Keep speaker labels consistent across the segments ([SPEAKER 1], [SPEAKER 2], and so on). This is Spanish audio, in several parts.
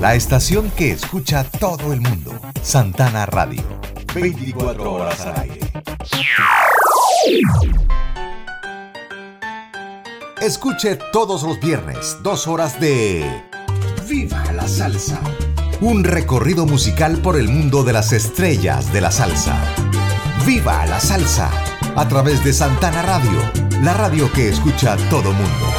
[SPEAKER 1] la estación que escucha todo el mundo. Santana Radio. 24 horas al aire. Escuche todos los viernes dos horas de Viva la Salsa. Un recorrido musical por el mundo de las estrellas de la salsa. Viva la Salsa. A través de Santana Radio, la radio que escucha todo mundo.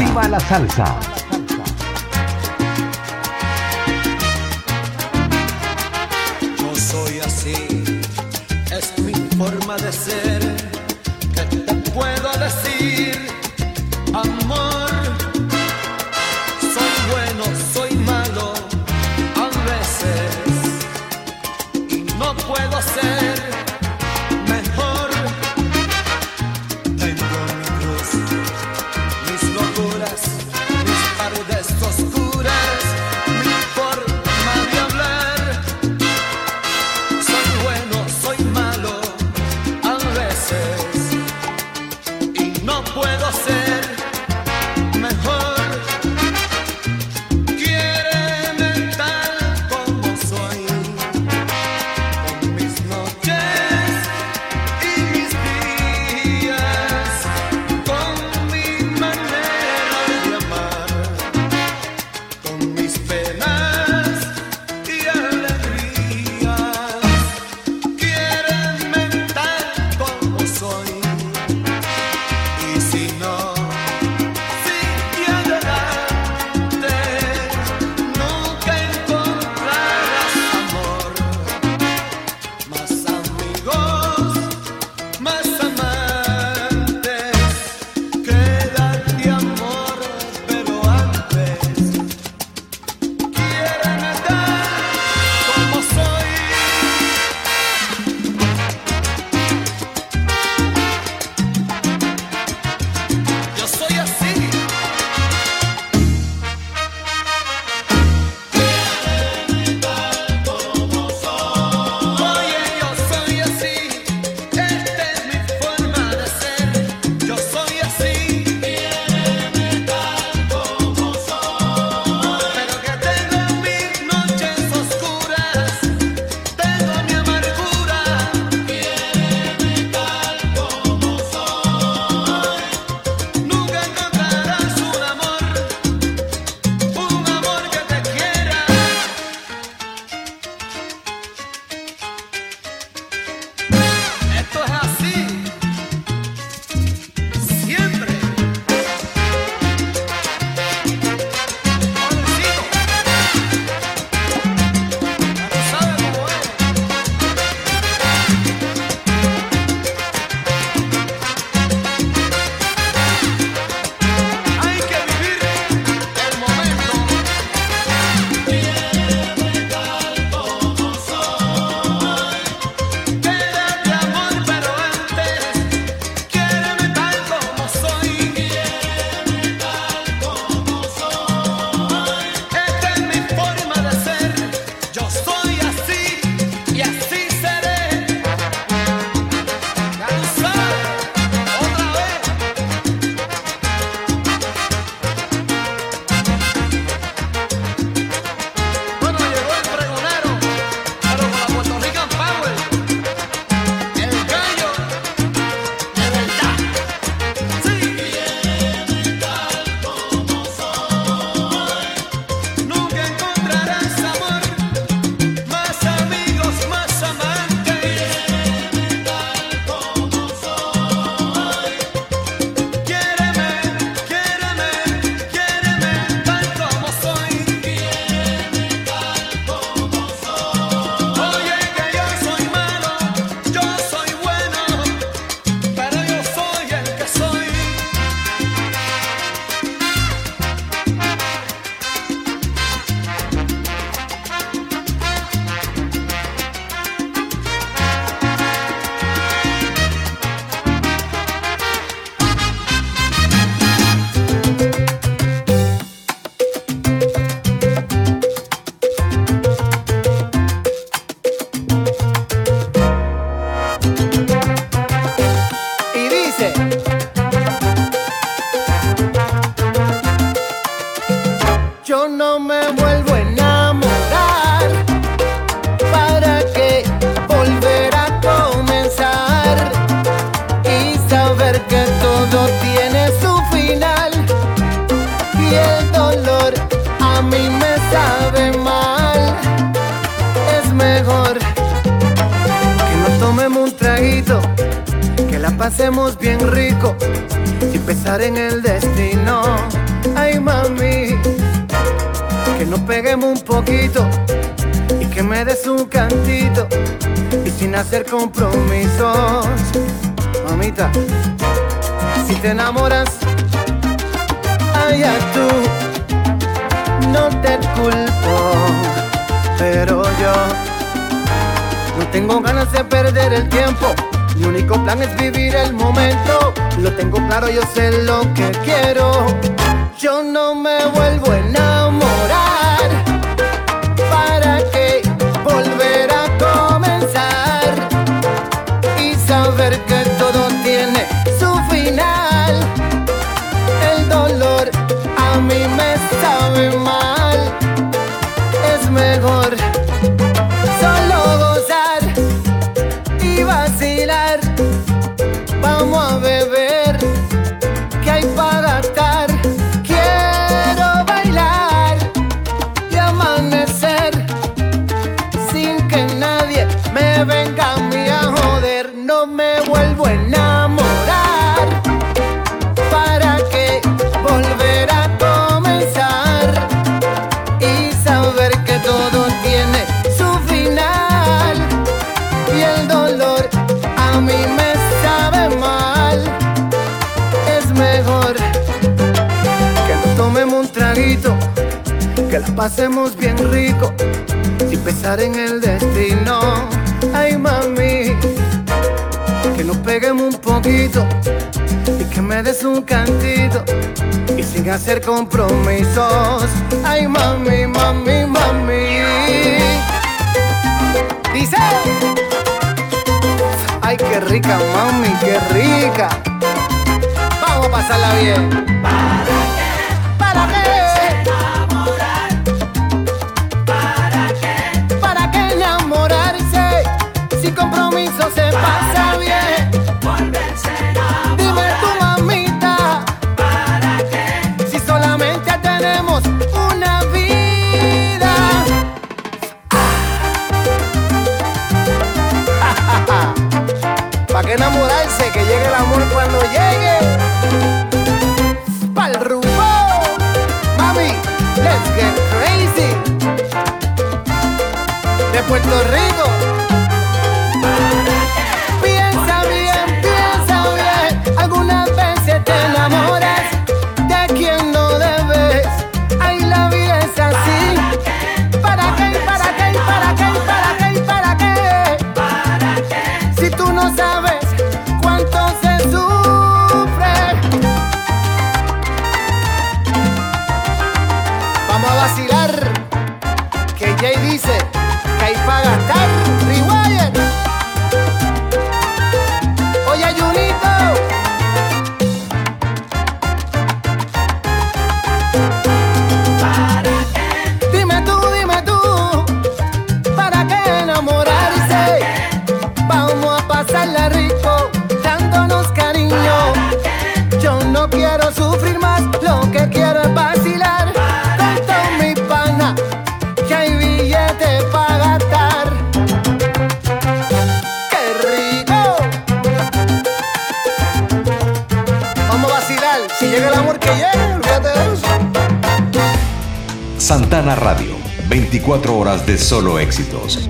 [SPEAKER 2] ¡Viva la salsa!
[SPEAKER 3] Vamos a
[SPEAKER 4] pasarla bien. ¿Para qué? ¿Para qué? ¿Para qué? ¿Para qué enamorarse? Si compromiso se pasa. Puerto Rico.
[SPEAKER 5] Dana Radio, 24 horas de solo éxitos.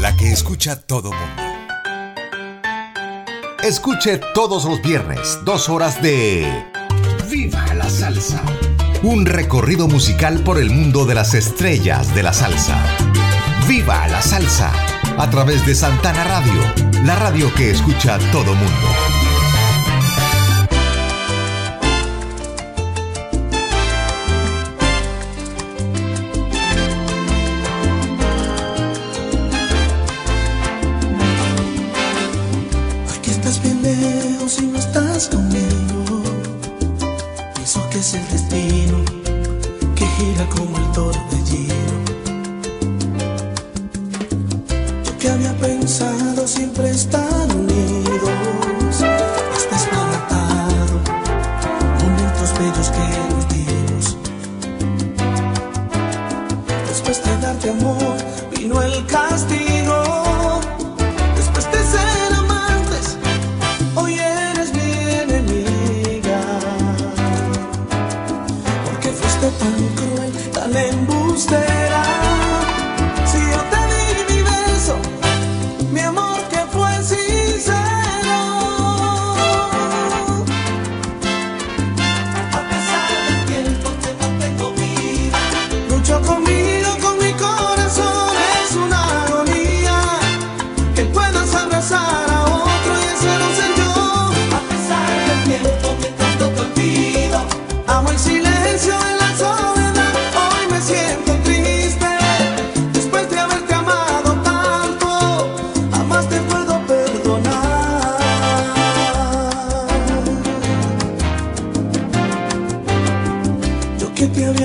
[SPEAKER 5] La que escucha todo mundo. Escuche todos los viernes, dos horas de Viva la Salsa. Un recorrido musical por el mundo de las estrellas de la salsa. Viva la Salsa. A través de Santana Radio, la radio que escucha todo mundo.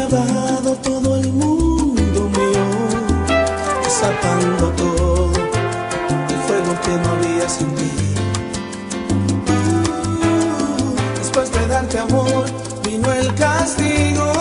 [SPEAKER 6] todo el mundo mío, desatando todo el fuego que no había sin ti. Después de darte amor, vino el castigo.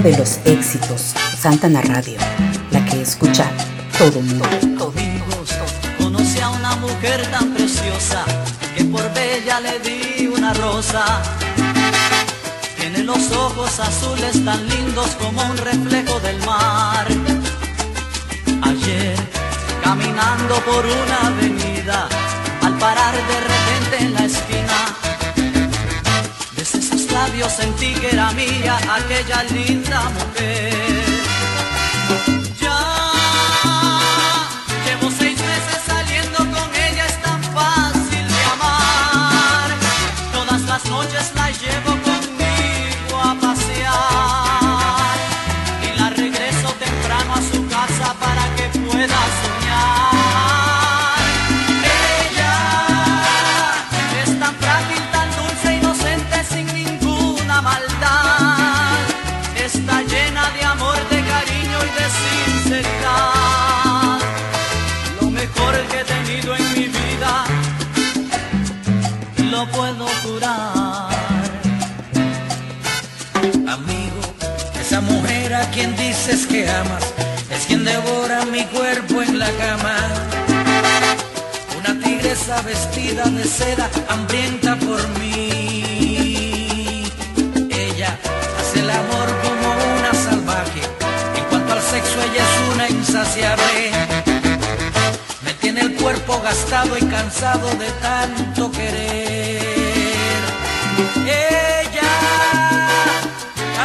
[SPEAKER 6] de
[SPEAKER 7] los éxitos, Santana Radio, la que escucha todo mundo.
[SPEAKER 8] Domingos conoce a una mujer tan preciosa que por bella le di una rosa. Tiene los ojos azules tan lindos como un reflejo del mar. Ayer,
[SPEAKER 9] caminando por una avenida, al parar de repente en la esquina, labios sentí que era mía aquella linda mujer.
[SPEAKER 10] Dices que amas es quien devora mi cuerpo en la cama. Una tigresa vestida de seda, hambrienta por mí. Ella hace el amor como una salvaje. En cuanto al sexo, ella es una insaciable. Me tiene el cuerpo gastado y cansado de tanto querer.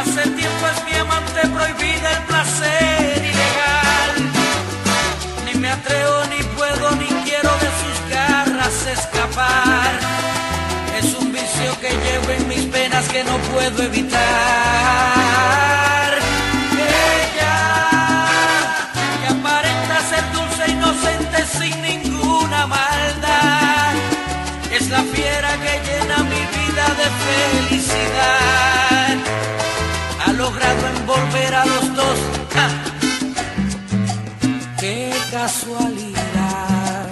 [SPEAKER 10] Hace tiempo es mi amante prohibida el placer ilegal. Ni me atrevo, ni puedo, ni quiero de sus garras escapar. Es un vicio que llevo en mis penas que no puedo evitar. Ella que aparenta ser dulce, inocente, sin ninguna maldad. Es la fiera que llena mi vida de felicidad. Logrado envolver a los dos. ¡Qué casualidad!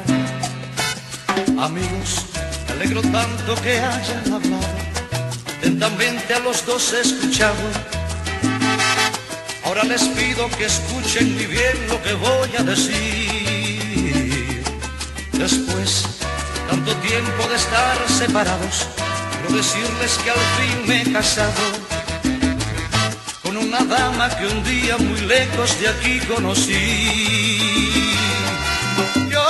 [SPEAKER 11] Amigos, me alegro tanto que hayan hablado. Atentamente a los dos he escuchado. Ahora les pido que escuchen muy bien lo que voy a decir. Después, tanto tiempo de estar separados, quiero decirles que al fin me he casado una dama que un día muy lejos de aquí conocí. Yo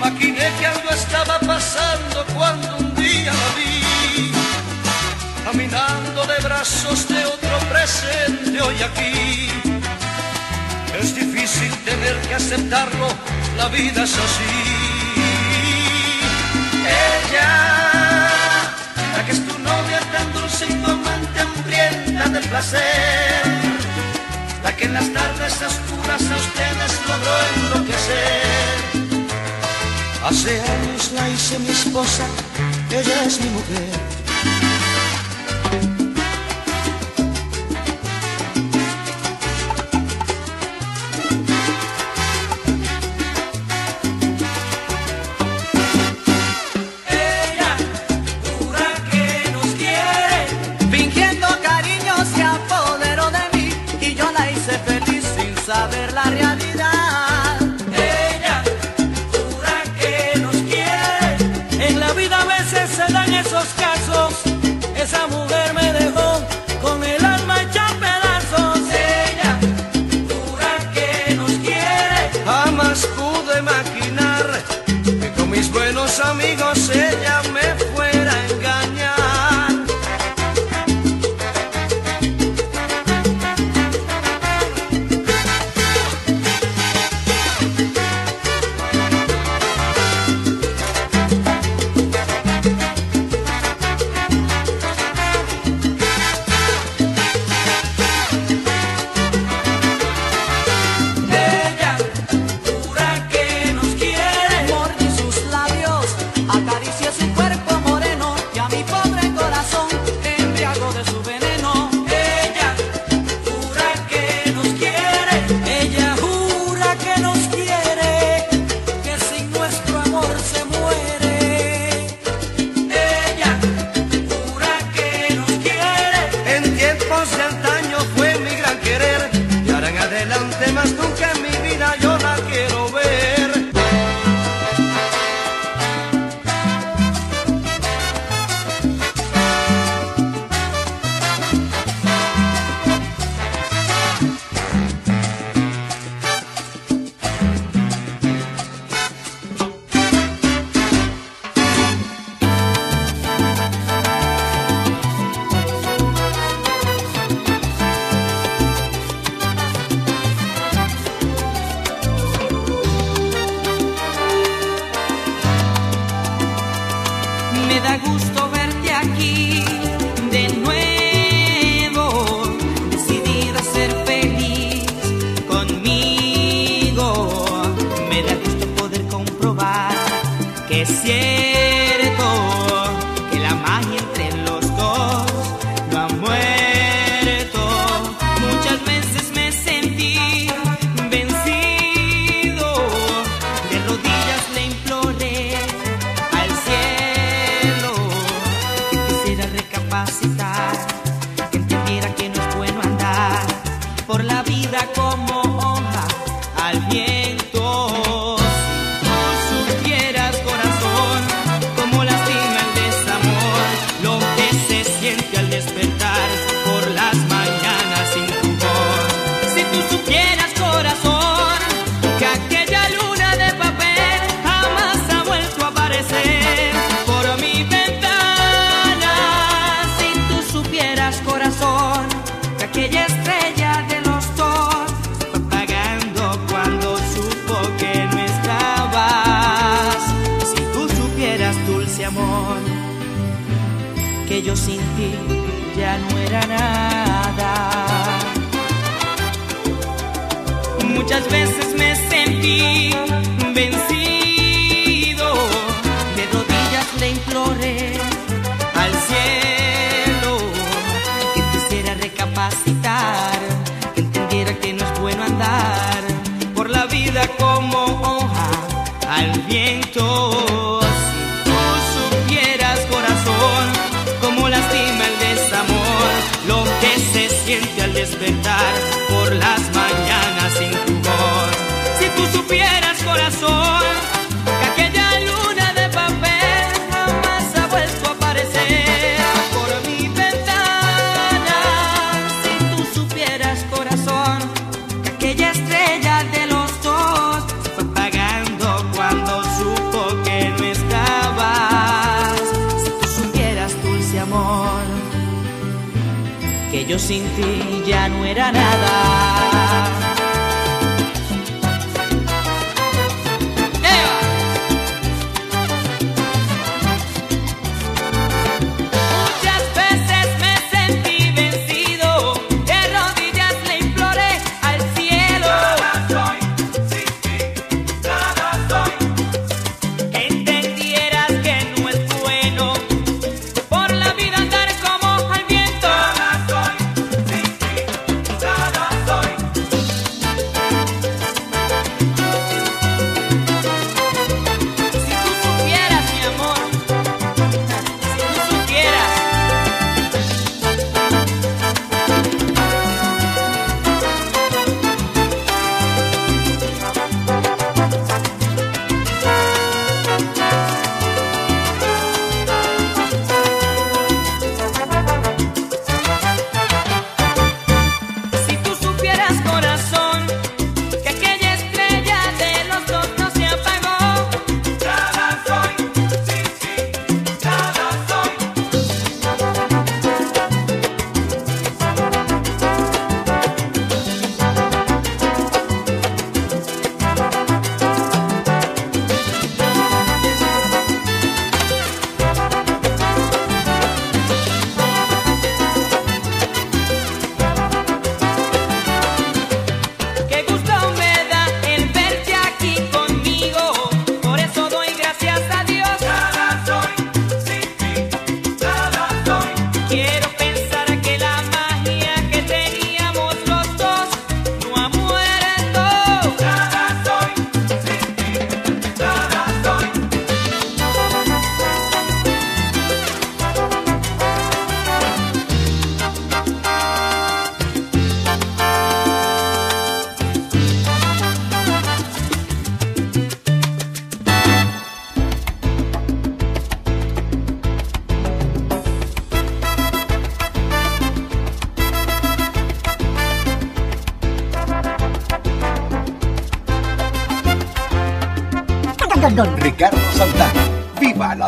[SPEAKER 11] Maquiné que algo estaba pasando cuando un día la vi, caminando de brazos de otro presente hoy aquí. Es difícil tener que aceptarlo, la vida es así. Ella, la que es tu novia tan dulce y tu hambrienta de placer, la que en las tardes oscuras a ustedes logró enloquecer. Hace años la hice mi esposa, ella es mi mujer.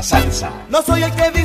[SPEAKER 5] Salsa!
[SPEAKER 12] No soy el que dicen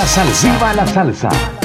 [SPEAKER 5] la
[SPEAKER 13] salsa! ¡Viva la salsa!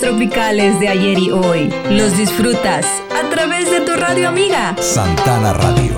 [SPEAKER 14] tropicales de ayer y hoy. Los disfrutas a través de tu radio amiga.
[SPEAKER 5] Santana Radio.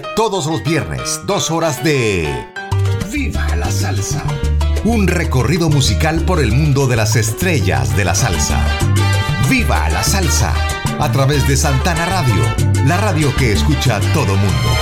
[SPEAKER 1] Todos los viernes dos horas de Viva la Salsa. Un recorrido musical por el mundo de las estrellas de la salsa. Viva la Salsa. A través de Santana Radio, la radio que escucha todo mundo.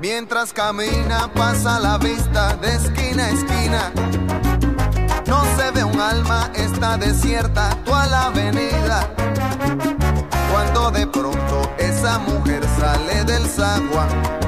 [SPEAKER 15] Mientras camina pasa la vista de esquina a esquina. No se ve un alma, está desierta toda la avenida. Cuando de pronto esa mujer sale del zaguán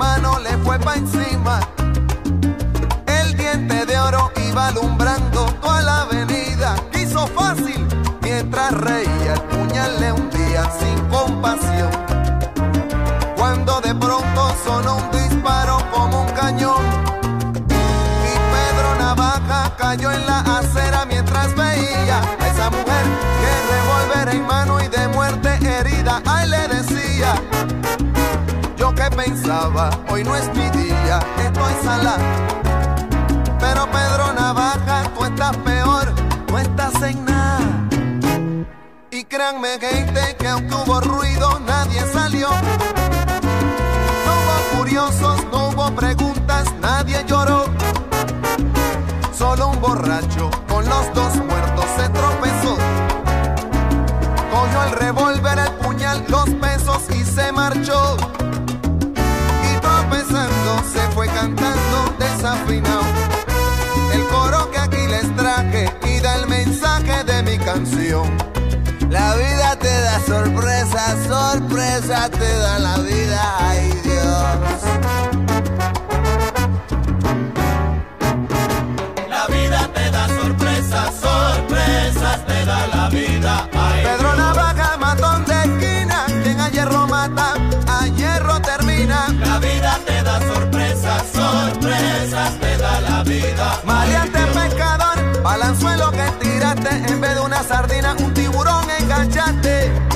[SPEAKER 15] Mano, le fue pa' encima. El diente de oro iba alumbrando toda la avenida. Quiso fácil mientras reía, hoy no es mi día, estoy sala. Pero Pedro Navaja, tú estás peor, no estás en nada. Y créanme, gente, que aunque hubo ruido, nadie salió. No hubo curiosos, no hubo preguntas, nadie lloró. Solo un borracho canción. La vida te da sorpresa, sorpresa te da la vida, ay Dios.
[SPEAKER 16] La vida te da sorpresas, sorpresas te da la vida. Ay,
[SPEAKER 15] Pedro Navaja, matón de esquina, quien a hierro mata, a hierro termina.
[SPEAKER 16] La vida te da sorpresas, sorpresas te da la vida.
[SPEAKER 15] Maleante pescador, balanzuelo que en vez de una sardina, un tiburón enganchaste.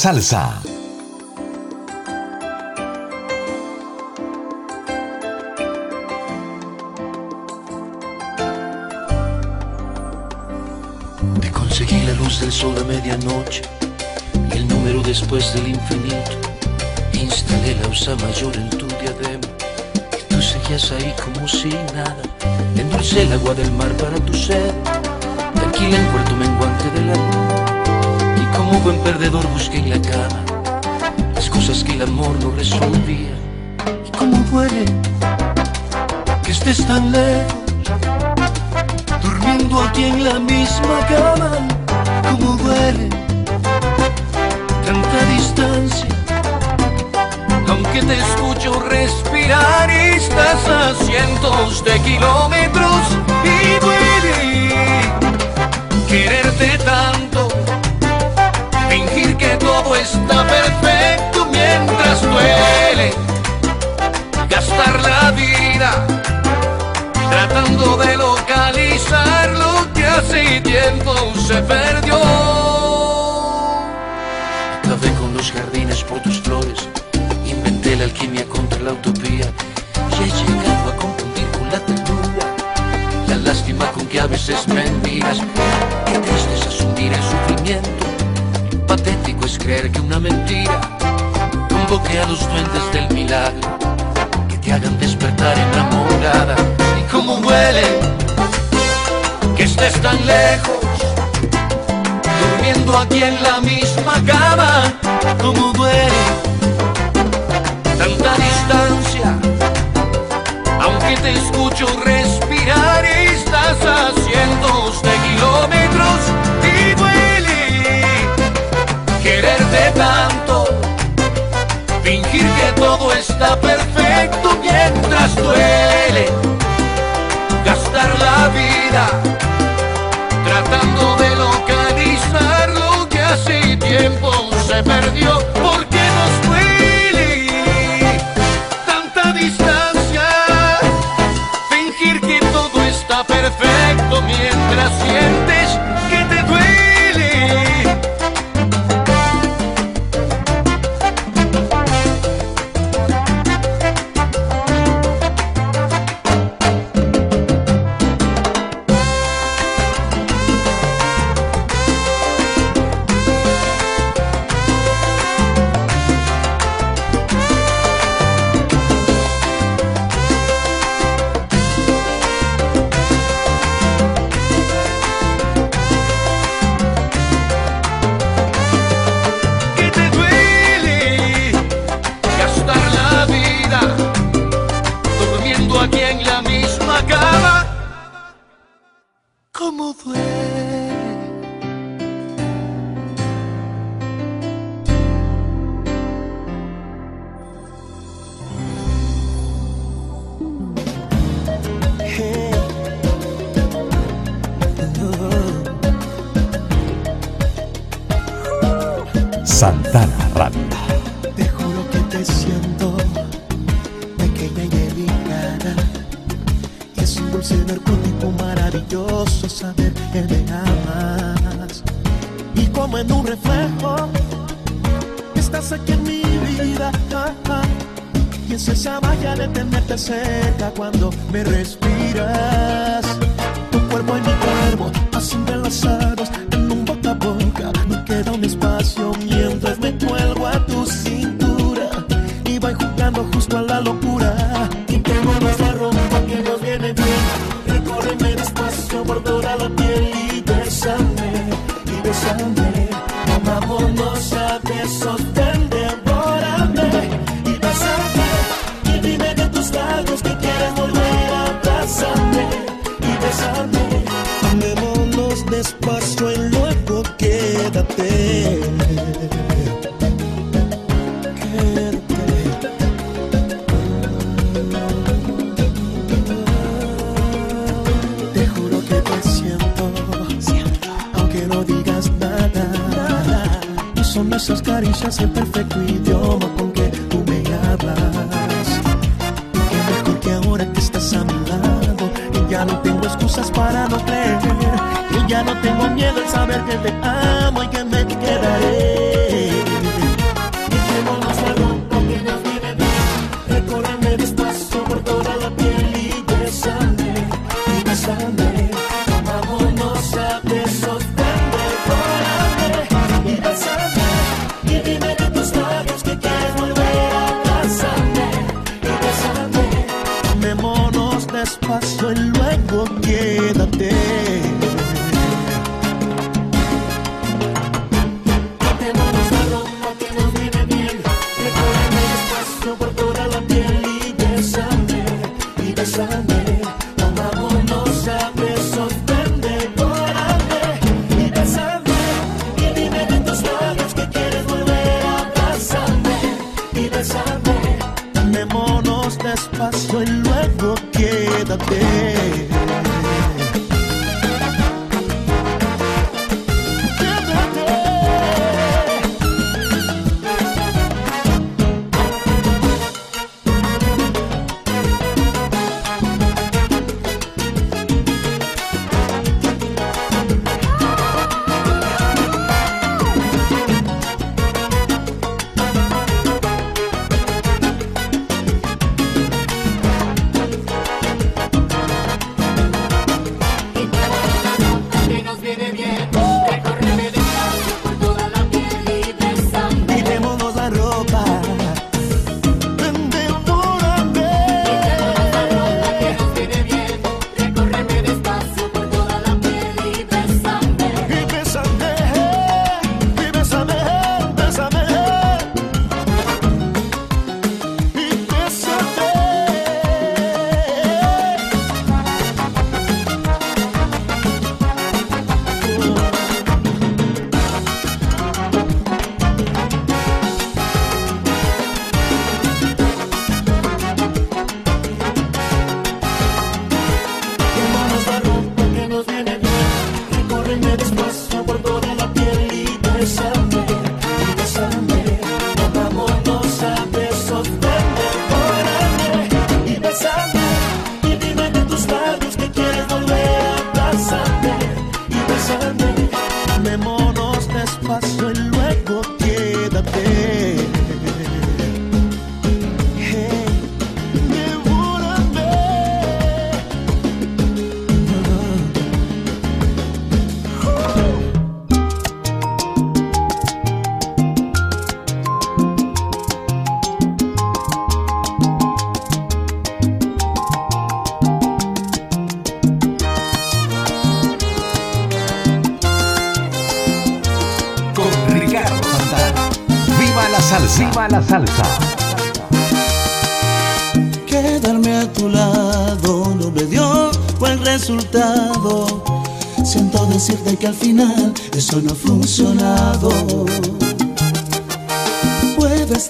[SPEAKER 10] Salsa!
[SPEAKER 17] Perdedor busqué en la cama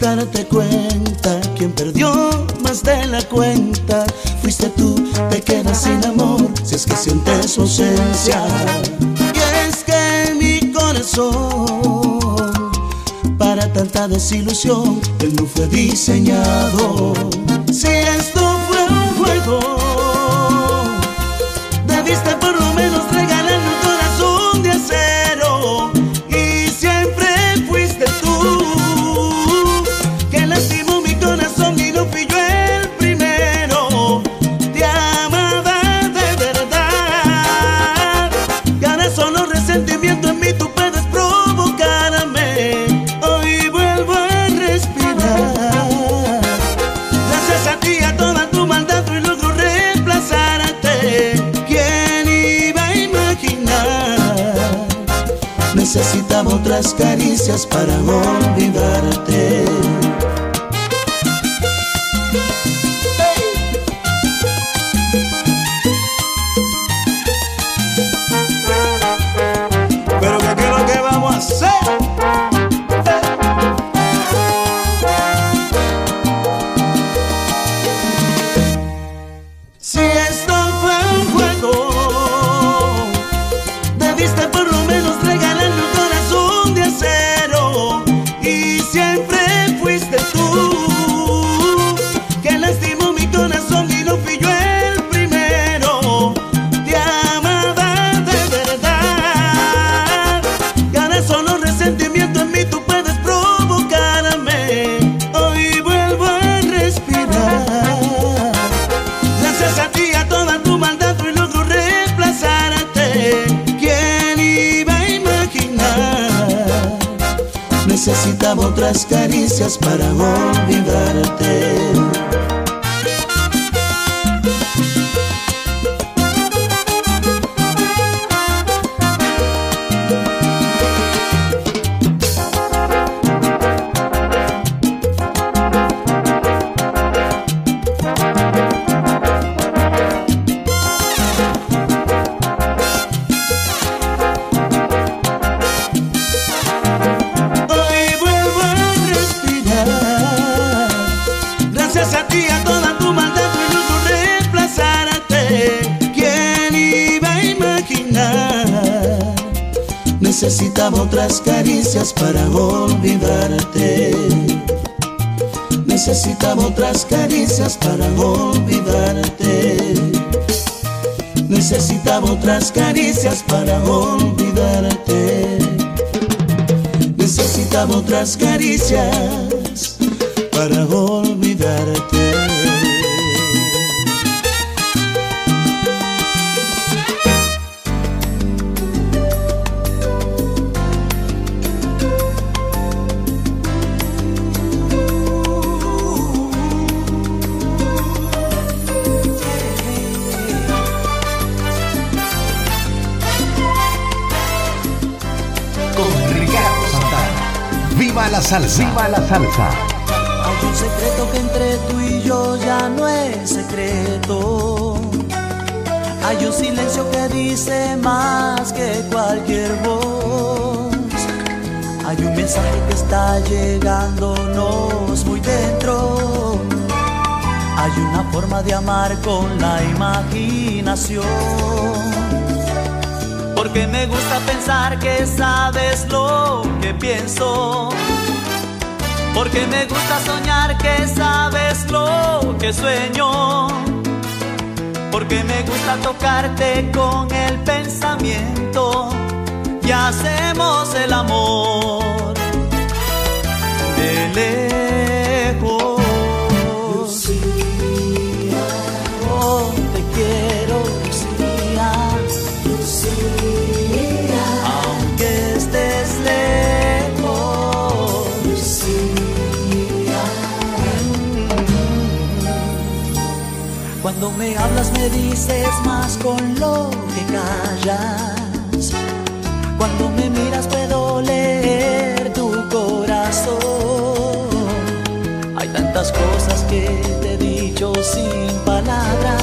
[SPEAKER 18] darte cuenta, quien perdió más de la cuenta, fuiste tú, te quedas sin amor, si es que sientes su ausencia. Y es que mi corazón, para tanta desilusión, él no fue diseñado. Caricias para olvidarte. Necesitaba otras caricias para olvidarte. Necesitaba otras caricias para olvidarte. Necesitaba otras caricias para olvidarte. Necesitaba otras caricias para olvidarte.
[SPEAKER 5] La salsa! ¡Viva la salsa!
[SPEAKER 9] Hay un secreto que entre tú y yo ya no es secreto. Hay un silencio que dice más que cualquier voz. Hay un mensaje que está llegándonos muy dentro. Hay una forma de amar con la imaginación. Porque me gusta pensar que sabes lo que pienso. Porque me gusta soñar que sabes lo que sueño. Porque me gusta tocarte con el pensamiento. Y hacemos el amor de Cuando me hablas me dices más con lo que callas. Cuando me miras puedo leer tu corazón. Hay tantas cosas que te he dicho sin palabras.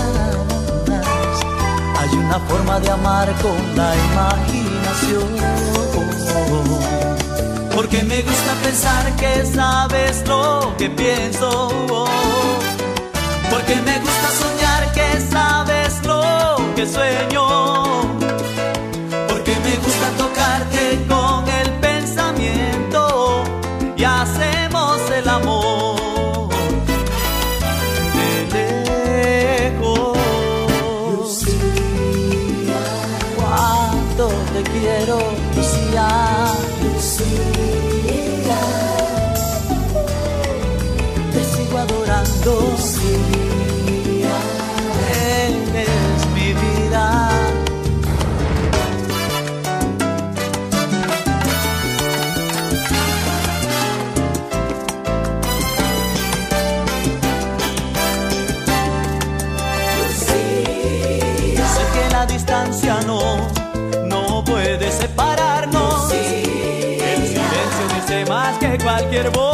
[SPEAKER 9] Hay una forma de amar con la imaginación. Porque me gusta pensar que sabes lo que pienso. Porque me gusta que sueño. Que cualquier voz,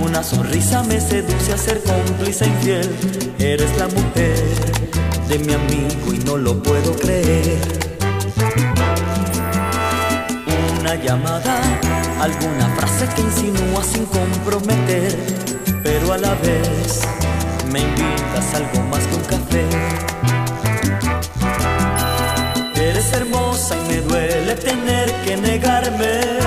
[SPEAKER 19] una
[SPEAKER 9] sonrisa me seduce a ser cómplice infiel. Eres la mujer de mi amigo y no lo puedo creer. Una llamada, alguna frase que insinúa sin comprometer, pero a la vez me invitas algo más que un café. Eres hermosa y me duele tener que negarme.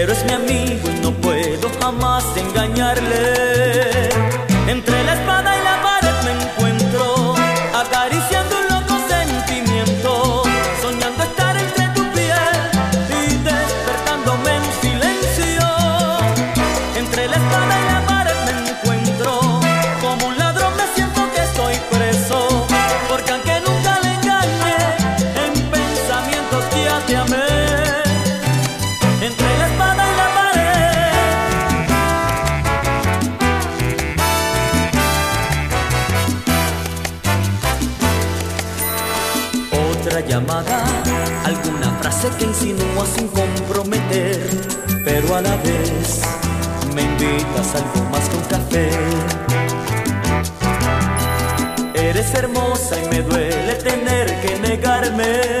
[SPEAKER 9] Pero es mi amigo y no puedo jamás engañarle. Ya sé que insinúas sin comprometer, pero a la vez me invitas a algo más que un café. Eres hermosa y me duele tener que negarme.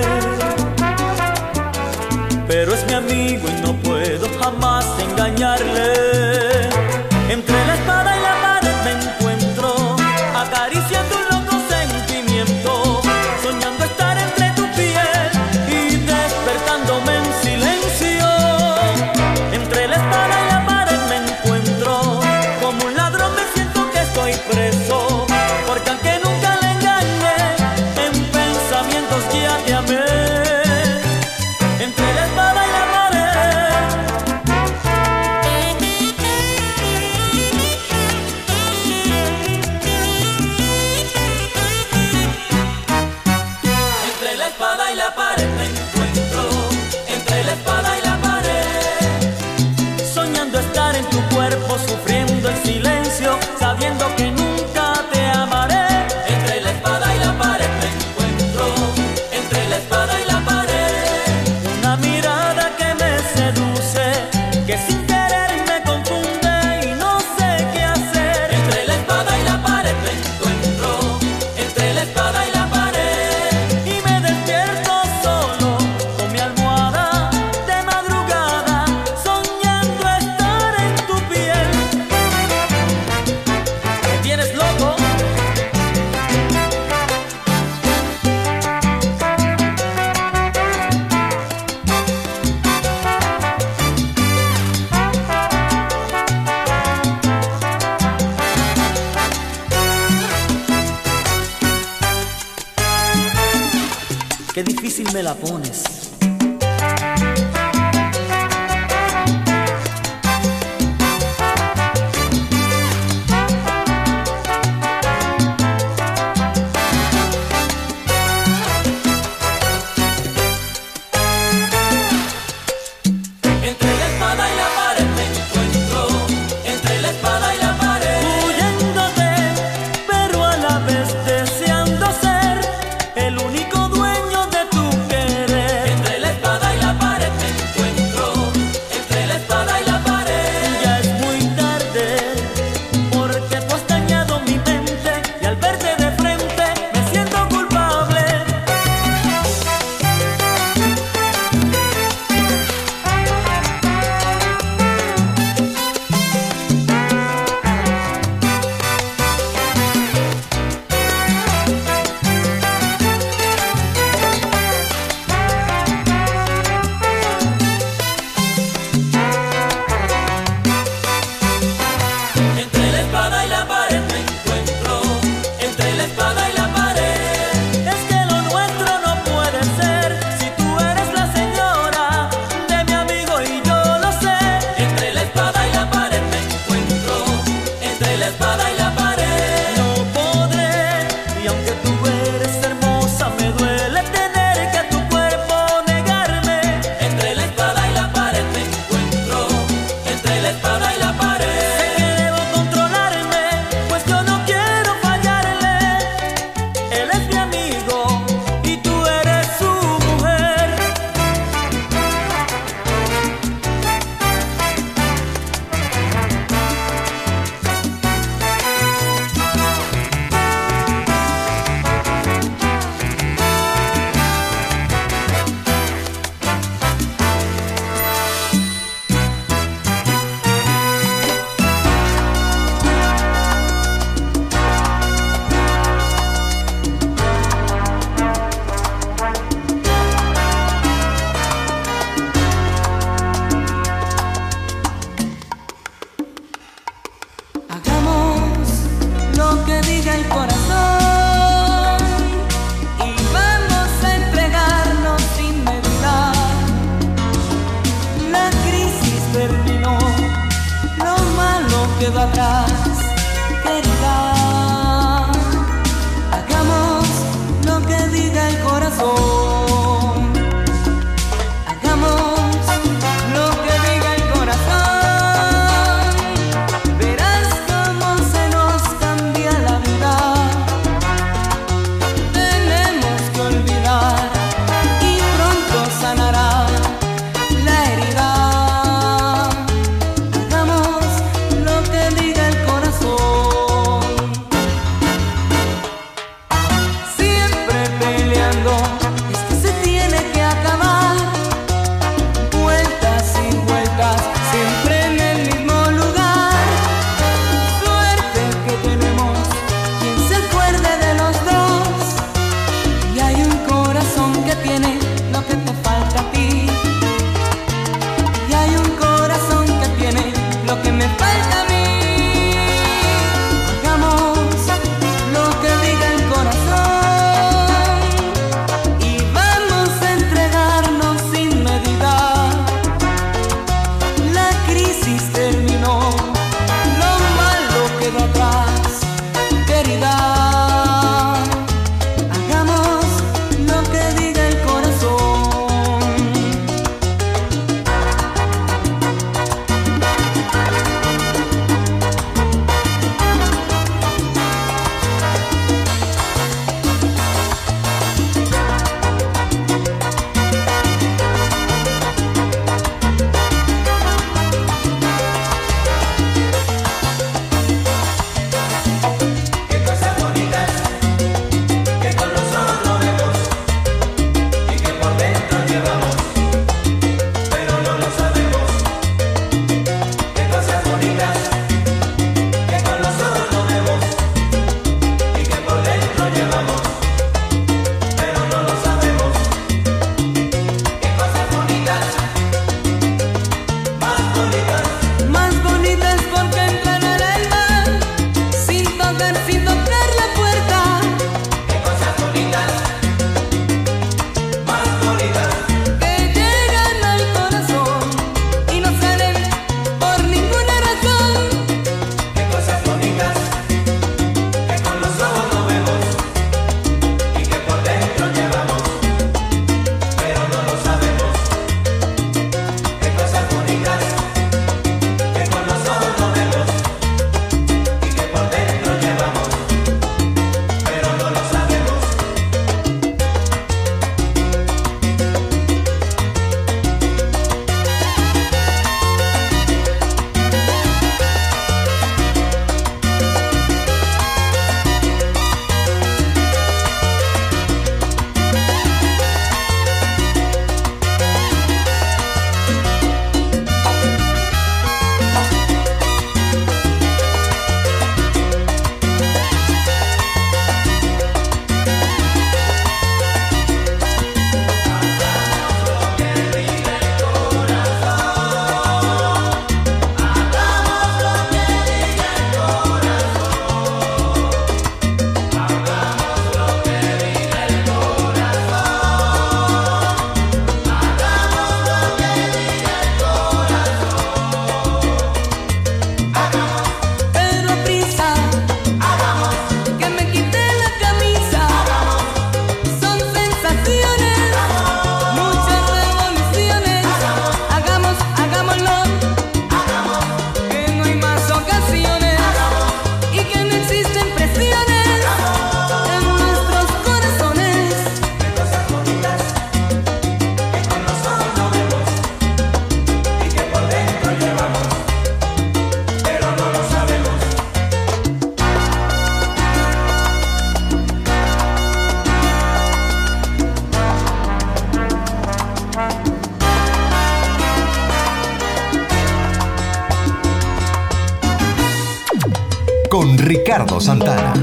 [SPEAKER 20] Santana.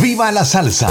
[SPEAKER 20] ¡Viva la salsa!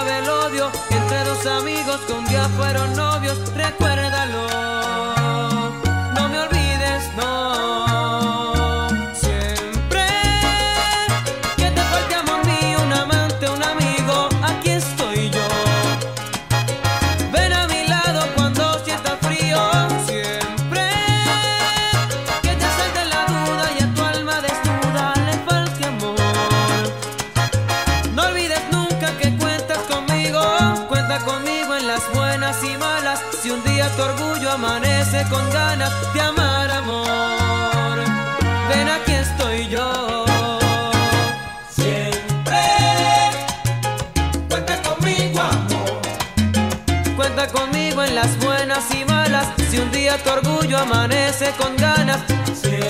[SPEAKER 8] el odio. Entre dos amigos que un día fueron novios, recuérdalo.
[SPEAKER 21] con ganas de amar, amor. Ven, aquí estoy yo. Siempre cuenta conmigo, amor. Cuenta conmigo en las buenas y malas. Si un día tu orgullo amanece con ganas. Siempre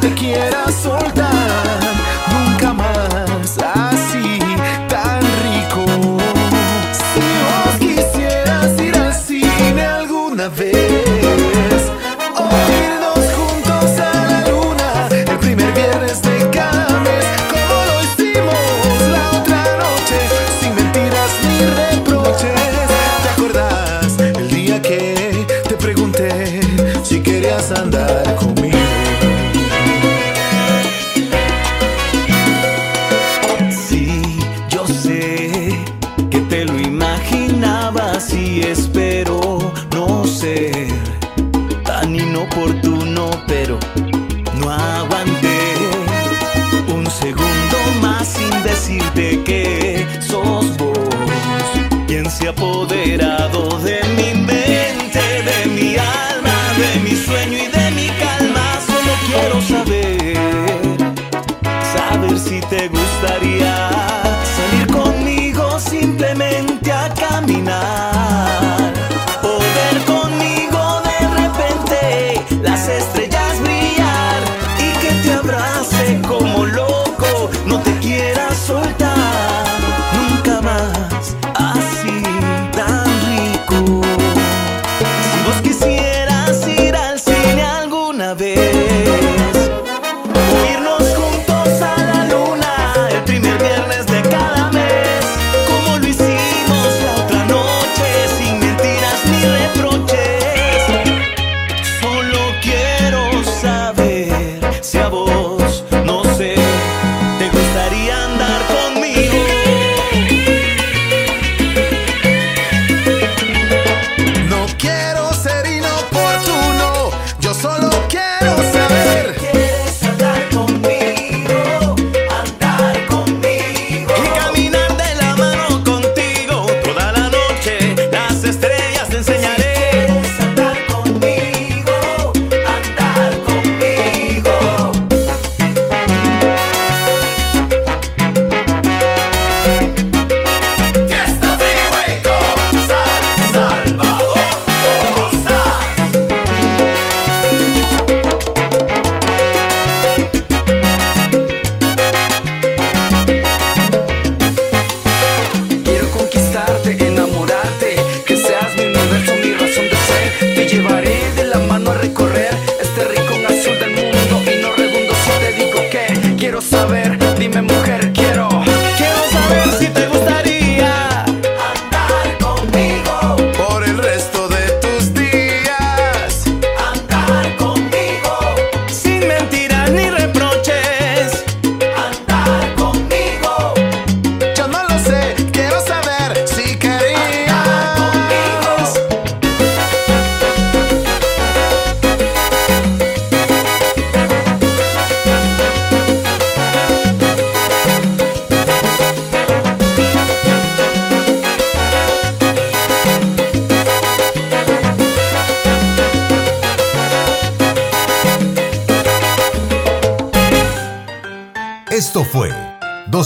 [SPEAKER 21] te
[SPEAKER 9] quiera soltar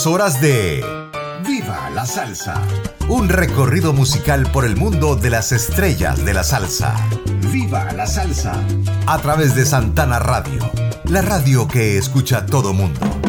[SPEAKER 5] horas de Viva la Salsa. Un recorrido musical por el mundo de las estrellas de la salsa. Viva la Salsa. A través de Santana Radio. La radio que escucha todo mundo.